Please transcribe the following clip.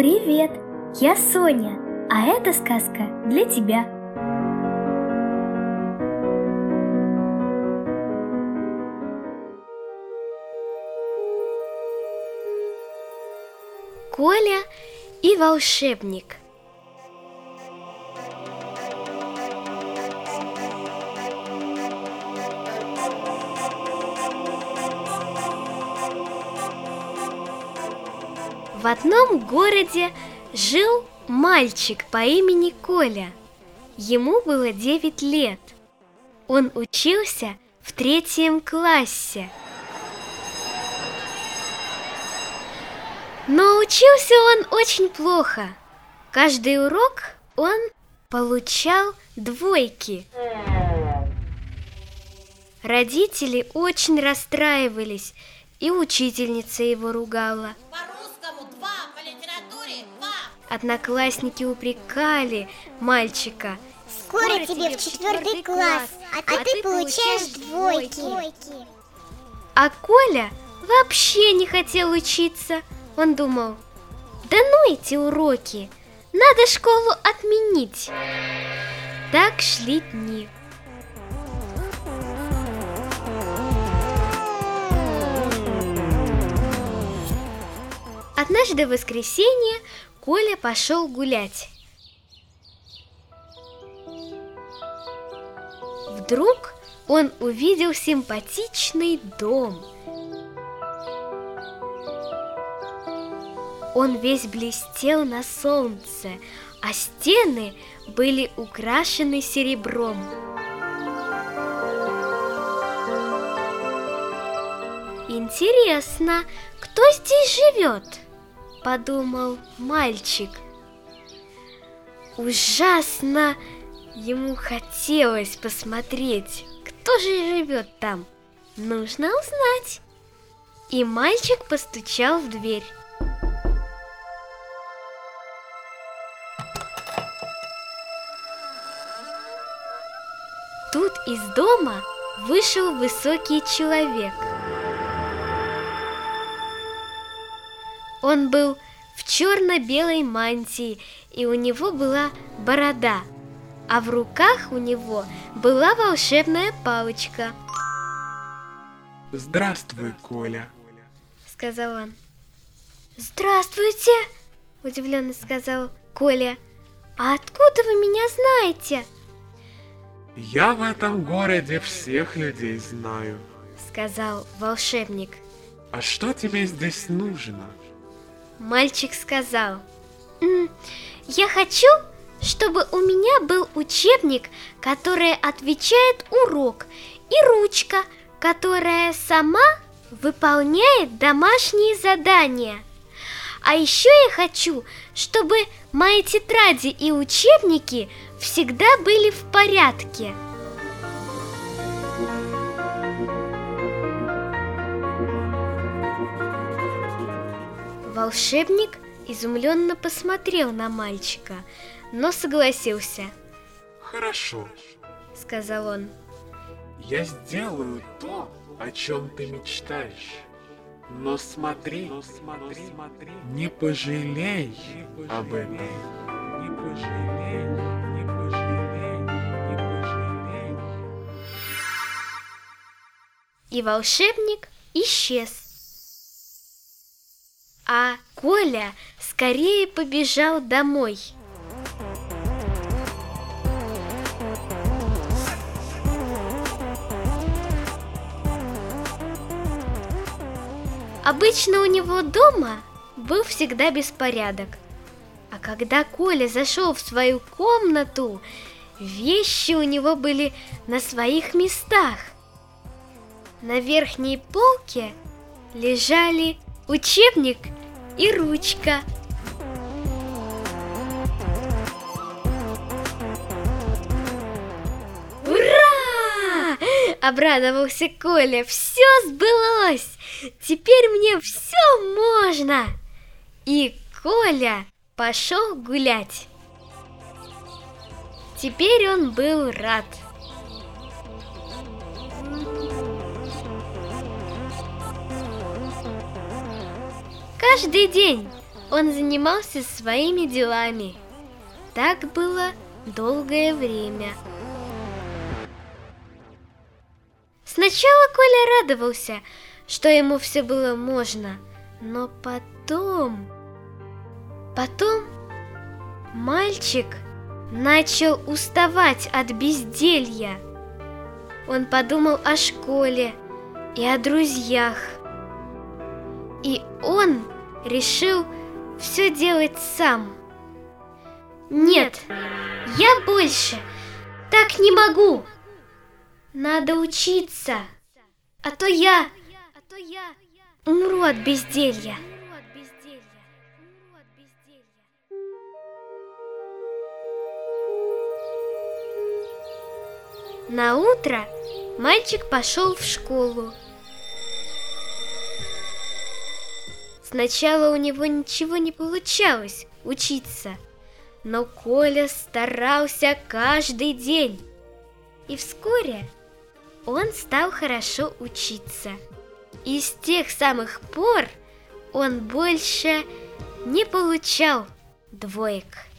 Привет, я Соня, а эта сказка для тебя. Коля и волшебник В одном городе жил мальчик по имени Коля. Ему было 9 лет. Он учился в третьем классе. Но учился он очень плохо. Каждый урок он получал двойки. Родители очень расстраивались, и учительница его ругала – Одноклассники упрекали мальчика. Скоро тебе в четвертый класс, а, а ты, ты получаешь двойки. А Коля вообще не хотел учиться. Он думал, да ну эти уроки, надо школу отменить. Так шли дни. Однажды в воскресенье Коля пошел гулять. Вдруг он увидел симпатичный дом. Он весь блестел на солнце, а стены были украшены серебром. Интересно, кто здесь живет? Подумал мальчик. Ужасно ему хотелось посмотреть, кто же живет там. Нужно узнать. И мальчик постучал в дверь. Тут из дома вышел высокий человек – Он был в черно-белой мантии, и у него была борода, а в руках у него была волшебная палочка. Здравствуй, Коля, сказал он. Здравствуйте, удивленно сказал Коля. А откуда вы меня знаете? Я в этом городе всех людей знаю, сказал волшебник. А что тебе здесь нужно? Мальчик сказал, «Я хочу, чтобы у меня был учебник, который отвечает урок, и ручка, которая сама выполняет домашние задания. А еще я хочу, чтобы мои тетради и учебники всегда были в порядке». Волшебник изумленно посмотрел на мальчика, но согласился. Хорошо, сказал он. Я сделаю то, о чем ты мечтаешь. Но смотри, но смотри, смотри, не пожалей, не пожалей об этом. Не пожалей, не пожалей, не пожалей. И волшебник исчез а Коля скорее побежал домой. Обычно у него дома был всегда беспорядок. А когда Коля зашел в свою комнату, вещи у него были на своих местах. На верхней полке лежали учебник и ручка. Ура! Обрадовался Коля. Все сбылось. Теперь мне все можно. И Коля пошел гулять. Теперь он был рад. Каждый день он занимался своими делами. Так было долгое время. Сначала Коля радовался, что ему все было можно, но потом... Потом мальчик начал уставать от безделья. Он подумал о школе и о друзьях. И он решил все делать сам. Нет, я больше так не могу. Надо учиться, а то я, умру от безделья. На утро мальчик пошел в школу. Сначала у него ничего не получалось учиться, но Коля старался каждый день. И вскоре он стал хорошо учиться. И с тех самых пор он больше не получал двоек.